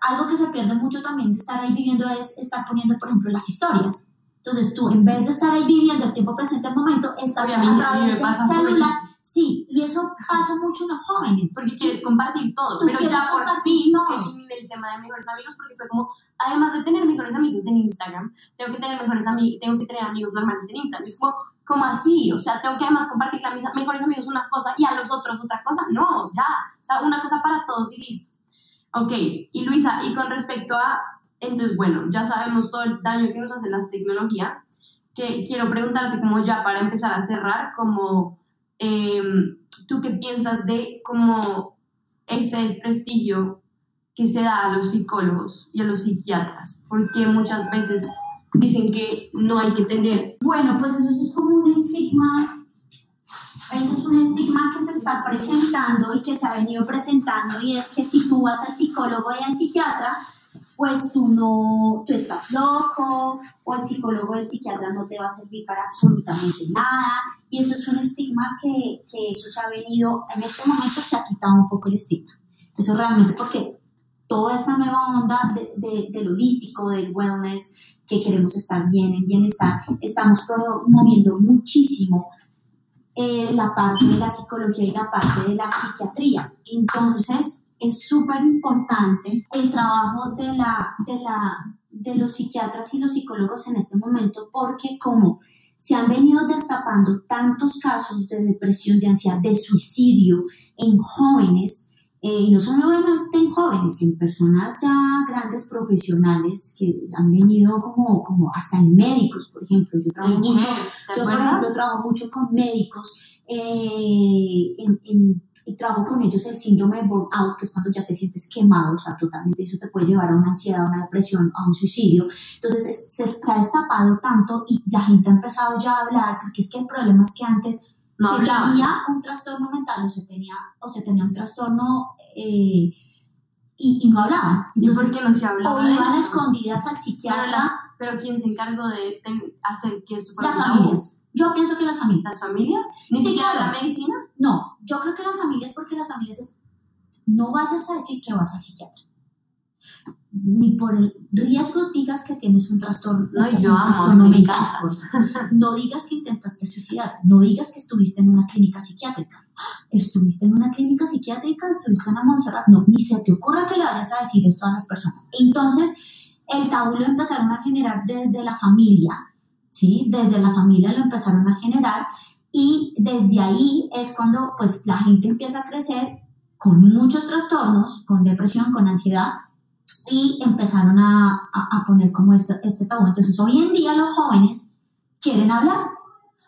S2: algo que se pierde mucho también de estar ahí viviendo es estar poniendo, por ejemplo, las historias. Entonces tú, en vez de estar ahí viviendo el tiempo presente, el momento, estás a, través del celular. Sí, y eso pasa mucho en los jóvenes.
S1: Porque quieres compartir todo, pero ya por fin eliminé el tema de mejores amigos porque fue como, además de tener mejores amigos en Instagram, tengo que tener mejores amigos, tengo que tener amigos normales en Instagram. Es como, como así? O sea, tengo que además compartir a mis mejores amigos una cosa y a los otros otra cosa. No, ya. O sea, una cosa para todos y listo. Ok, y Luisa, y con respecto a, entonces, bueno, ya sabemos todo el daño que nos hace la tecnología, que quiero preguntarte como ya para empezar a cerrar, como em, tú qué piensas de como este desprestigio que se da a los psicólogos y a los psiquiatras, porque muchas veces dicen que no hay que tener.
S2: Bueno, pues eso es como un estigma eso es un estigma que se está presentando y que se ha venido presentando y es que si tú vas al psicólogo y al psiquiatra, pues tú no, tú estás loco o el psicólogo o el psiquiatra no te va a servir para absolutamente nada y eso es un estigma que, que eso se ha venido, en este momento se ha quitado un poco el estigma. Eso realmente porque toda esta nueva onda de, de, del holístico, del wellness, que queremos estar bien, en bienestar, estamos promoviendo muchísimo eh, la parte de la psicología y la parte de la psiquiatría. Entonces, es súper importante el trabajo de, la, de, la, de los psiquiatras y los psicólogos en este momento porque como se han venido destapando tantos casos de depresión, de ansiedad, de suicidio en jóvenes, eh, y no solamente en jóvenes, en personas ya grandes profesionales que han venido como, como hasta en médicos, por ejemplo. Yo trabajo, mucho, yo, por ejemplo, trabajo mucho con médicos eh, en, y trabajo con ellos el síndrome de burnout, que es cuando ya te sientes quemado, o sea, totalmente eso te puede llevar a una ansiedad, a una depresión, a un suicidio. Entonces se, se ha destapado tanto y la gente ha empezado ya a hablar, porque es que el problema es que antes no se tenía un trastorno mental o se tenía, o se tenía un trastorno eh, y, y, no hablaban.
S1: Entonces, ¿Y por qué no se hablaba?
S2: O iban escondidas al psiquiatra.
S1: Pero, ¿quién se encargó de hacer que esto fuera
S2: Las familias. Yo pienso que las familias.
S1: ¿Las familias? ¿Ni siquiera la medicina?
S2: No, yo creo que las familias, porque las familias es, no vayas a decir que vas al psiquiatra ni por el riesgo digas que tienes un trastorno,
S1: no, yo amo,
S2: mental. <laughs> No digas que intentaste suicidar, no digas que estuviste en una clínica psiquiátrica. ¿Estuviste en una clínica psiquiátrica? ¿Estuviste en la Montserrat? No, ni se te ocurra que le vayas a decir esto a las personas. Entonces, el tabú lo empezaron a generar desde la familia, ¿sí? Desde la familia lo empezaron a generar y desde ahí es cuando pues la gente empieza a crecer con muchos trastornos, con depresión, con ansiedad, y empezaron a, a, poner como este, este tabú. Entonces, hoy en día los jóvenes quieren hablar,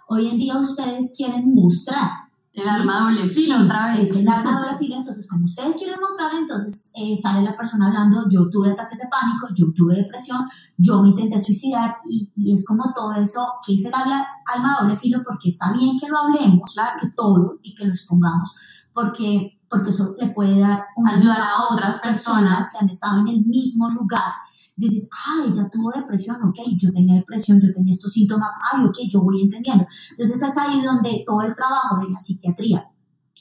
S2: hoy en día ustedes quieren mostrar.
S1: El arma doble filo otra vez.
S2: Es el arma doble filo, entonces como ustedes quieren mostrar, entonces eh, sale la persona hablando, yo tuve ataques de pánico, yo tuve depresión, yo me intenté suicidar y, y es como todo eso, que es el alma doble filo, porque está bien que lo hablemos, que todo y que lo expongamos, porque porque eso le puede dar
S1: una ayuda a otras personas
S2: que han estado en el mismo lugar. Dices, ah, ella tuvo depresión, ok, yo tenía depresión, yo tenía estos síntomas, ah, ok, yo voy entendiendo. Entonces es ahí donde todo el trabajo de la psiquiatría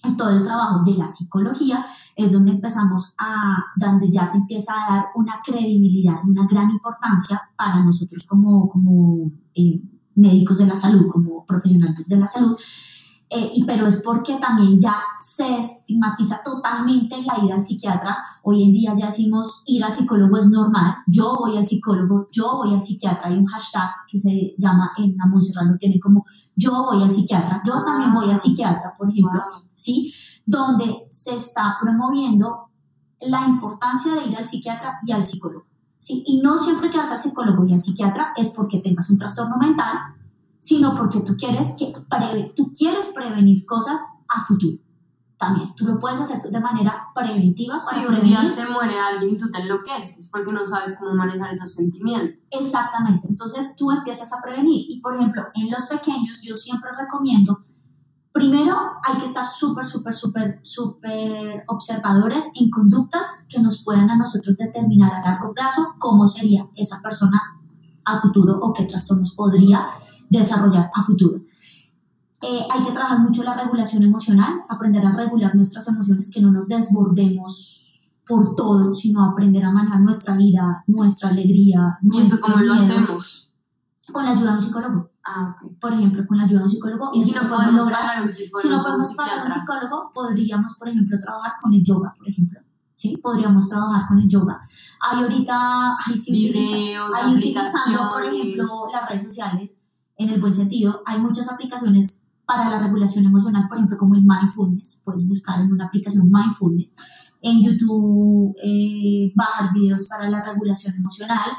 S2: y todo el trabajo de la psicología es donde empezamos a, donde ya se empieza a dar una credibilidad, una gran importancia para nosotros como, como eh, médicos de la salud, como profesionales de la salud, eh, y, pero es porque también ya se estigmatiza totalmente la ida al psiquiatra. Hoy en día ya decimos ir al psicólogo es normal, yo voy al psicólogo, yo voy al psiquiatra. Hay un hashtag que se llama en la Montserrat, lo tiene como yo voy al psiquiatra, yo también voy al psiquiatra, por ejemplo, ¿sí? Donde se está promoviendo la importancia de ir al psiquiatra y al psicólogo. ¿sí? Y no siempre que vas al psicólogo y al psiquiatra es porque tengas un trastorno mental sino porque tú quieres, que tú quieres prevenir cosas a futuro. También, tú lo puedes hacer de manera preventiva.
S1: Para si un día se muere alguien tú te enloqueces porque no sabes cómo manejar esos sentimientos.
S2: Exactamente, entonces tú empiezas a prevenir. Y por ejemplo, en los pequeños yo siempre recomiendo, primero hay que estar súper, súper, súper, súper observadores en conductas que nos puedan a nosotros determinar a largo plazo cómo sería esa persona a futuro o qué trastornos podría desarrollar a futuro. Eh, hay que trabajar mucho la regulación emocional, aprender a regular nuestras emociones, que no nos desbordemos por todo, sino aprender a manejar nuestra ira, nuestra alegría.
S1: ¿Y eso cómo lo hacemos?
S2: Con la ayuda de un psicólogo.
S1: Ah, ok.
S2: Por ejemplo, con la ayuda de un psicólogo.
S1: Y si no podemos
S2: lograr.
S1: pagar un psicólogo,
S2: Si no podemos pagar un psicólogo, podríamos, por ejemplo, trabajar con el yoga, por ejemplo. ¿Sí? Podríamos trabajar con el yoga. Hay ahorita, ahí sí utiliza-
S1: videos,
S2: ahí utilizando, por ejemplo, las redes sociales, en el buen sentido, hay muchas aplicaciones para la regulación emocional, por ejemplo, como el mindfulness. Puedes buscar en una aplicación mindfulness. En YouTube, eh, bajar videos para la regulación emocional.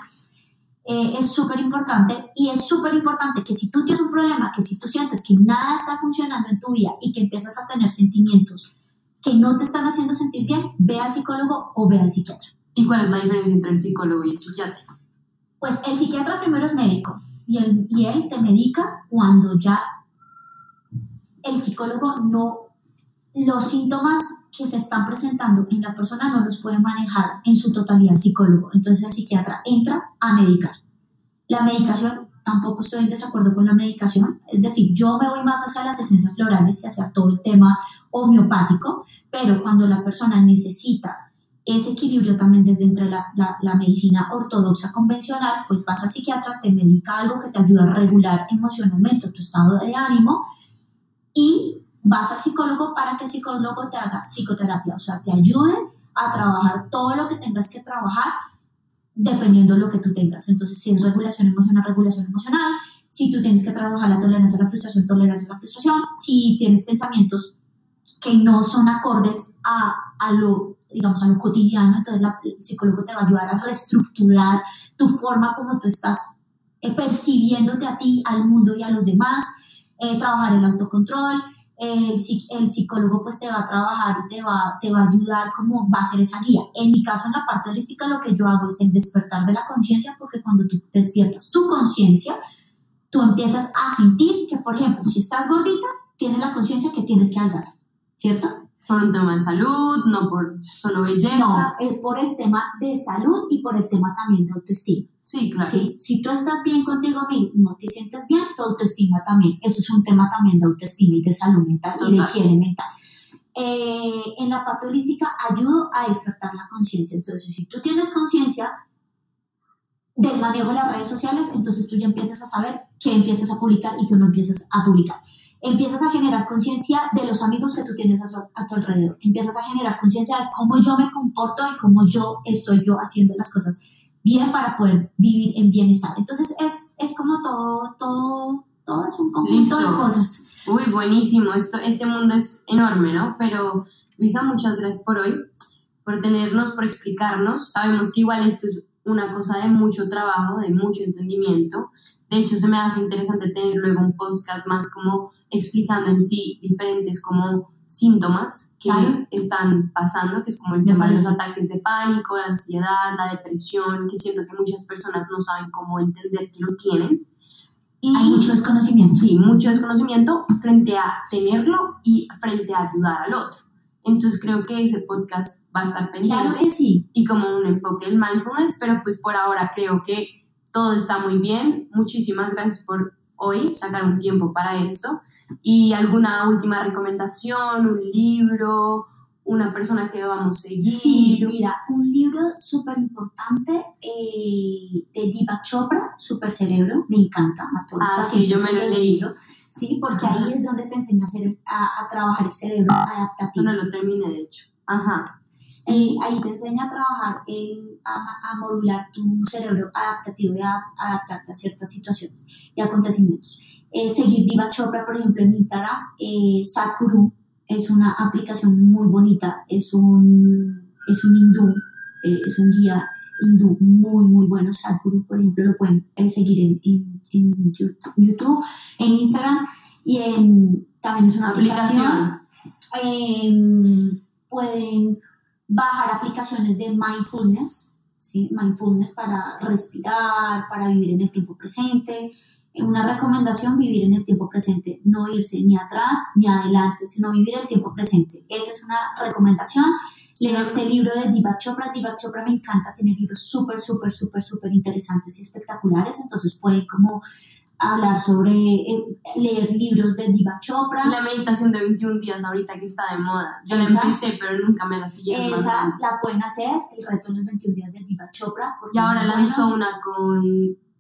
S2: Eh, es súper importante y es súper importante que si tú tienes un problema, que si tú sientes que nada está funcionando en tu vida y que empiezas a tener sentimientos que no te están haciendo sentir bien, ve al psicólogo o ve al psiquiatra.
S1: ¿Y cuál es la diferencia entre el psicólogo y el psiquiatra?
S2: Pues el psiquiatra primero es médico y él, y él te medica cuando ya el psicólogo no, los síntomas que se están presentando en la persona no los puede manejar en su totalidad el psicólogo. Entonces el psiquiatra entra a medicar. La medicación, tampoco estoy en desacuerdo con la medicación, es decir, yo me voy más hacia las esencias florales y hacia todo el tema homeopático, pero cuando la persona necesita ese equilibrio también desde entre la, la, la medicina ortodoxa convencional, pues vas al psiquiatra, te medica algo que te ayuda a regular emocionalmente tu estado de ánimo y vas al psicólogo para que el psicólogo te haga psicoterapia, o sea, te ayude a trabajar todo lo que tengas que trabajar dependiendo de lo que tú tengas. Entonces, si es regulación emocional, regulación emocional, si tú tienes que trabajar la tolerancia a la frustración, tolerancia a la frustración, si tienes pensamientos que no son acordes a, a lo, digamos, a lo cotidiano, entonces la- el psicólogo te va a ayudar a reestructurar tu forma como tú estás eh, percibiéndote a ti, al mundo y a los demás, eh, trabajar el autocontrol, el, el psicólogo pues te va a trabajar te va, te va a ayudar como va a ser esa guía. En mi caso, en la parte holística, lo que yo hago es el despertar de la conciencia, porque cuando tú despiertas tu conciencia, tú empiezas a sentir que, por ejemplo, si estás gordita, tienes la conciencia que tienes que adelgazar, ¿cierto?
S1: Por un tema de salud, no por solo
S2: No,
S1: belleza.
S2: es por el tema de salud y por el tema también de autoestima.
S1: Sí, claro.
S2: Sí, si tú estás bien contigo mismo, no te sientes bien, tu autoestima también. Eso es un tema también de autoestima y de salud mental y de higiene mental. Eh, en la parte holística ayudo a despertar la conciencia. Entonces, si tú tienes conciencia del manejo de las redes sociales, entonces tú ya empiezas a saber qué empiezas a publicar y qué no empiezas a publicar. Empiezas a generar conciencia de los amigos que tú tienes a tu, a tu alrededor. Empiezas a generar conciencia de cómo yo me comporto y cómo yo estoy yo haciendo las cosas bien para poder vivir en bienestar. Entonces es, es como todo, todo, todo es un conjunto de cosas.
S1: Uy, buenísimo. Esto, este mundo es enorme, ¿no? Pero, Luisa, muchas gracias por hoy, por tenernos, por explicarnos. Sabemos que igual esto es una cosa de mucho trabajo, de mucho entendimiento. De hecho, se me hace interesante tener luego un podcast más como explicando en sí diferentes como síntomas que
S2: Claro.
S1: están pasando, que es como el
S2: Me
S1: tema de los ataques de pánico, la ansiedad, la depresión, que siento que muchas personas no saben cómo entender que lo tienen. Y
S2: Hay mucho desconocimiento.
S1: Sí, mucho desconocimiento frente a tenerlo y frente a ayudar al otro. Entonces creo que ese podcast va a estar pendiente
S2: Claro que sí.
S1: y como un enfoque del mindfulness, pero pues por ahora creo que todo está muy bien. Muchísimas gracias por hoy sacar un tiempo para esto. ¿Y alguna última recomendación, un libro, una persona que debamos seguir?
S2: Sí, mira, un libro súper importante eh, de Diva Chopra, Super Cerebro, me encanta. A los
S1: Ah, sí, yo me lo he leído.
S2: Sí, porque ahí es donde te enseña a, a, a trabajar el cerebro adaptativo.
S1: No lo terminé, de hecho. Ajá.
S2: Y ahí te enseña a trabajar, en, a, a modular tu cerebro adaptativo y a, a adaptarte a ciertas situaciones y acontecimientos. Eh, seguir Diva Chopra, por ejemplo, en Instagram, eh, Sadhguru es una aplicación muy bonita, es un, es un hindú, eh, es un guía hindú muy, muy bueno. Sadhguru, por ejemplo, lo pueden eh, seguir en, en, en YouTube, en Instagram y en, también es una aplicación.
S1: Aplicación.
S2: Eh, pueden bajar aplicaciones de mindfulness, ¿sí? mindfulness para respirar, para vivir en el tiempo presente. Eh, Una recomendación, vivir en el tiempo presente, no irse ni atrás ni adelante, sino vivir el tiempo presente. Esa es una recomendación. Leerse el libro de Diva Chopra. Diva Chopra me encanta, tiene libros súper, súper, súper, súper interesantes y espectaculares, entonces pueden como hablar sobre, eh, leer libros de Diva Chopra.
S1: La meditación de 21 días ahorita que está de moda. Yo la
S2: Esa-
S1: empecé, pero nunca me la siguieron.
S2: Esa
S1: mandando.
S2: la pueden hacer, el reto de los 21 días de Diva Chopra.
S1: Y ahora lanzó una con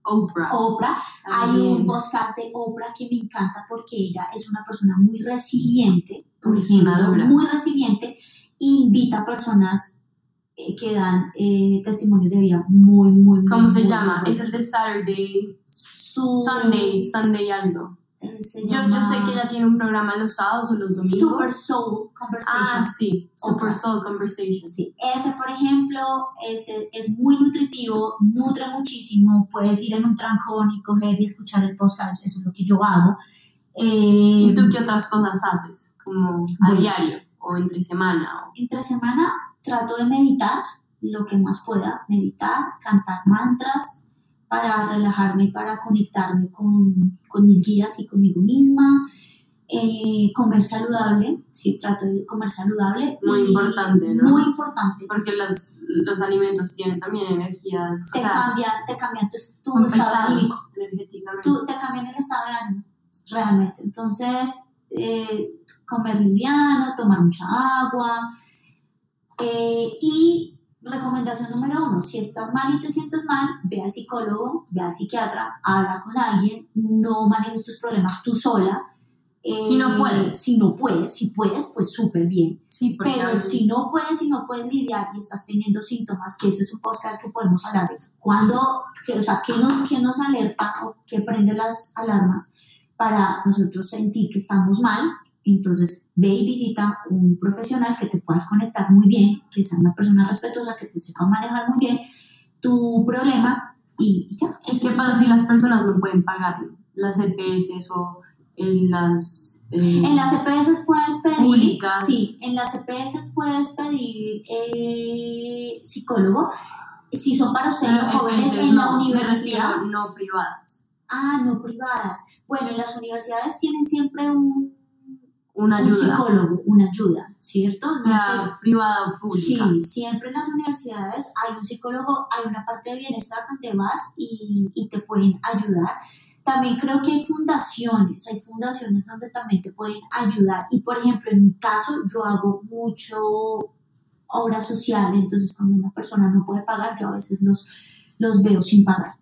S1: Oprah.
S2: Oprah. Hay un podcast de Oprah que me encanta porque ella es una persona muy resiliente, por ejemplo, muy resiliente, e invita a personas que dan eh, testimonios de vida muy, muy, muy
S1: ¿Cómo se
S2: muy,
S1: llama?
S2: muy
S1: Es el de Saturday,
S2: Su-
S1: Sunday, Sunday algo.
S2: eh, se
S1: Yo,
S2: llama
S1: yo sé que ella tiene un programa los sábados o los domingos.
S2: Super Soul
S1: ah,
S2: Conversations.
S1: sí, Super
S2: Oprah.
S1: Soul Conversation.
S2: Sí, ese por ejemplo ese es muy nutritivo, nutre muchísimo, puedes ir en un trancón y coger y escuchar el podcast, eso es lo que yo hago. Eh,
S1: ¿Y tú qué otras cosas haces? Como a
S2: Bueno.
S1: diario o entre semana. o-
S2: entre semana trato de meditar lo que más pueda, meditar, cantar mantras para relajarme y para conectarme con, con mis guías y conmigo misma. Eh, comer saludable, sí, trato de comer saludable.
S1: Muy
S2: y-
S1: importante, ¿no?
S2: Muy importante.
S1: Porque los, los alimentos tienen también energías.
S2: Te cambian, te cambian tu, tu estado anímico. tú te cambian el estado de ánimo, realmente. Entonces, eh, comer liviano, tomar mucha agua. Eh, y recomendación número uno, si estás mal y te sientes mal, ve al psicólogo, ve al psiquiatra, habla con alguien, no manejes tus problemas tú sola. eh,
S1: Si no puedes.
S2: Si no puedes, si puedes, pues súper bien.
S1: Sí,
S2: Pero
S1: veces-
S2: si no puedes, si no puedes lidiar y estás teniendo síntomas, que eso es un podcast que podemos hablar de cuando, que, o sea, ¿qué nos, qué nos alerta o qué prende las alarmas para nosotros sentir que estamos mal? Entonces, ve y visita un profesional que te puedas conectar muy bien, que sea una persona respetuosa, que te sepa manejar muy bien tu problema y, y ya.
S1: ¿Qué pasa si las personas no pueden pagarlo? Las EPS o en las... eh,
S2: En las EPS puedes pedir,
S1: Públicas.
S2: sí, en las EPS puedes pedir eh, psicólogo. Si son para ustedes los jóvenes
S1: EPS
S2: en la
S1: no,
S2: universidad,
S1: refiero no privadas.
S2: ah, no privadas. Bueno, las universidades tienen siempre un,
S1: Una
S2: un
S1: ayuda.
S2: psicólogo, una ayuda, ¿cierto? No
S1: sea, privada o pública.
S2: Sí, siempre en las universidades hay un psicólogo, hay una parte de bienestar donde vas y, y te pueden ayudar. También creo que hay fundaciones, hay fundaciones donde también te pueden ayudar. Y por ejemplo, en mi caso, yo hago mucho obra social, entonces cuando una persona no puede pagar, yo a veces los, los veo sin pagar.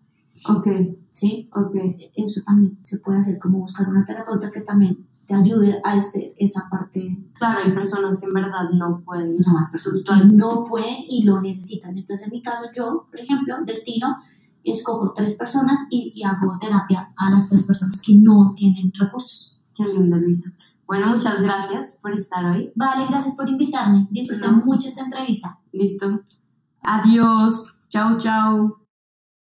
S1: Ok,
S2: ¿sí?
S1: ok.
S2: Eso también se puede hacer, como buscar una terapeuta que también te ayude a hacer esa parte
S1: Claro, hay personas que en verdad no pueden.
S2: no, hay personas que no pueden y lo necesitan. Entonces, en mi caso, yo, por ejemplo, destino, escojo tres personas y, y hago terapia a las tres personas que no tienen recursos.
S1: Qué lindo, Luisa. Bueno, muchas gracias por estar hoy.
S2: Vale, gracias por invitarme. Disfruté
S1: No.
S2: mucho esta entrevista.
S1: Listo. Adiós. Chao, chao.